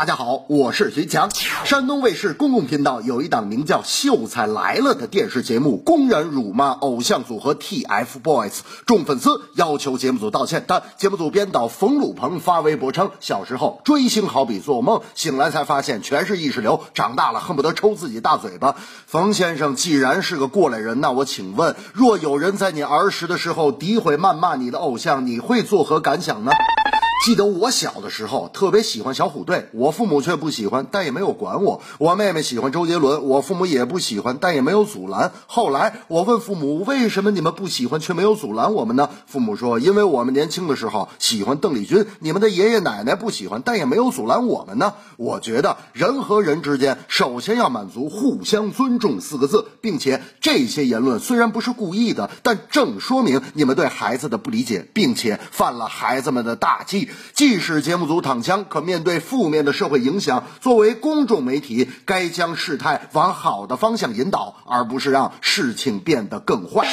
大家好，我是徐强。山东卫视公共频道有一档名叫《秀才来了》的电视节目，公然辱骂偶像组合 TFBOYS，众粉丝要求节目组道歉。但节目组编导冯鲁鹏发微博称，小时候追星好比做梦，醒来才发现全是意识流，长大了恨不得抽自己大嘴巴。冯先生既然是个过来人，那我请问，若有人在你儿时的时候诋毁谩骂你的偶像，你会作何感想呢？记得我小的时候特别喜欢小虎队，我父母却不喜欢，但也没有管我。我妹妹喜欢周杰伦，我父母也不喜欢，但也没有阻拦。后来我问父母，为什么你们不喜欢却没有阻拦我们呢？父母说，因为我们年轻的时候喜欢邓丽君，你们的爷爷奶奶不喜欢，但也没有阻拦我们呢。我觉得人和人之间首先要满足互相尊重四个字，并且这些言论虽然不是故意的，但正说明你们对孩子的不理解，并且犯了孩子们的大忌。即使节目组躺枪，可面对负面的社会影响，作为公众媒体，该将事态往好的方向引导，而不是让事情变得更坏。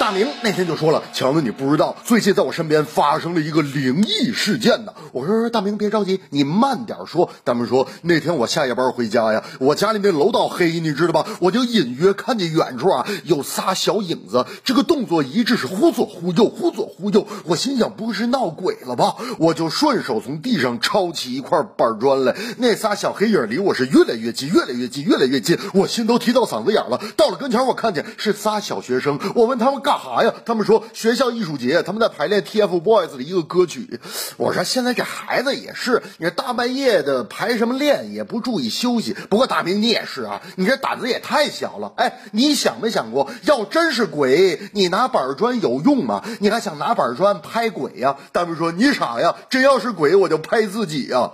大明那天就说了：“强子，你不知道，最近在我身边发生了一个灵异事件呢。”我说：“大明别着急，你慢点说。”大明说：“那天我下夜班回家呀，我家里那楼道黑，你知道吧？我就隐约看见远处啊有仨小影子，这个动作一致是忽左忽右，忽左忽右。我心想，不会是闹鬼了吧？我就顺手从地上抄起一块板砖来，那仨小黑影离我是越来越近，越来越近，越来越近，我心都提到嗓子眼了。到了跟前，我看见是仨小学生，我问他们干。干啥呀？他们说学校艺术节，他们在排练 TFBOYS 的一个歌曲。我说现在这孩子也是，你说大半夜的排什么练，也不注意休息。不过大明你也是啊，你这胆子也太小了。哎，你想没想过，要真是鬼，你拿板砖有用吗？你还想拿板砖拍鬼呀？大明说你傻呀，真要是鬼，我就拍自己呀。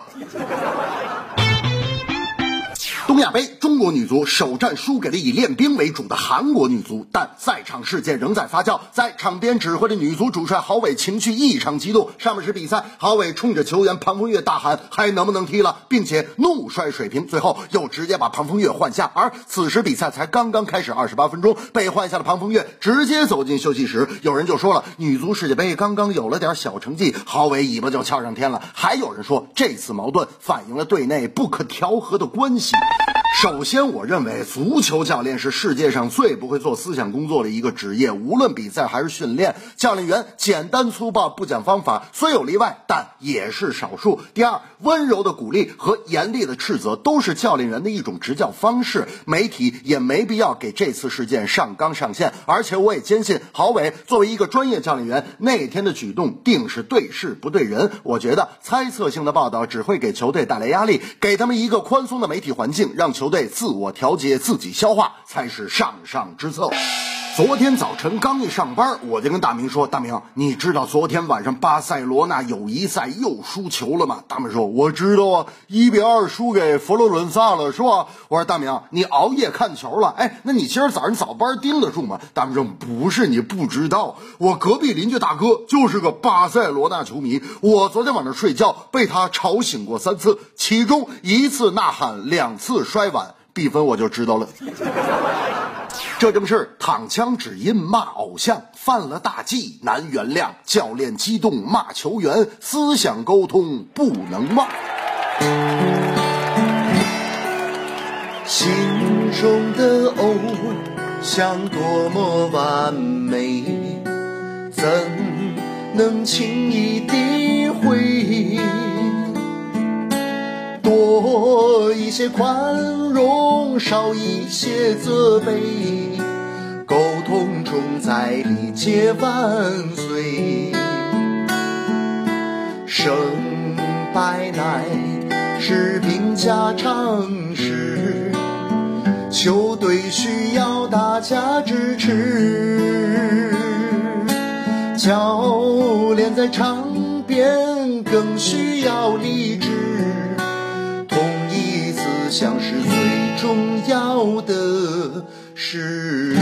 东亚杯，中国女足首战输给了以练兵为主的韩国女足，但赛场事件仍在发酵。在场边指挥的女足主帅郝伟情绪异常激动。上半时比赛，郝伟冲着球员庞凤月大喊：“还能不能踢了？”并且怒摔水瓶，最后又直接把庞凤月换下。而此时比赛才刚刚开始二十八分钟，被换下的庞凤月直接走进休息室。有人就说了，女足世界杯刚刚有了点小成绩，郝伟尾巴就翘上天了。还有人说，这次矛盾反映了队内不可调和的关系。首先，我认为足球教练是世界上最不会做思想工作的一个职业。无论比赛还是训练，教练员简单粗暴、不讲方法，虽有例外，但也是少数。第二，温柔的鼓励和严厉的斥责都是教练员的一种执教方式。媒体也没必要给这次事件上纲上线。而且，我也坚信郝伟作为一个专业教练员，那天的举动定是对事不对人。我觉得猜测性的报道只会给球队带来压力，给他们一个宽松的媒体环境，让球。队自我调节、自己消化才是上上之策。昨天早晨刚一上班，我就跟大明说：“大明，你知道昨天晚上巴塞罗那友谊赛又输球了吗？”大明说：“我知道啊，一比二输给佛罗伦萨了，是吧？”我说：“大明，你熬夜看球了？哎，那你今儿早上早班盯得住吗？”大明说：“不是你不知道，我隔壁邻居大哥就是个巴塞罗那球迷，我昨天晚上睡觉被他吵醒过三次，其中一次呐喊，两次摔碗，比分我就知道了。”这正是躺枪只因骂偶像，犯了大忌难原谅。教练激动骂球员，思想沟通不能忘。心中的偶像多么完美，怎能轻易诋毁？多一些宽容，少一些责备，在理解万岁。胜败乃是兵家常事，球队需要大家支持，教练在场边更需要理智。统一思想是最重要的事。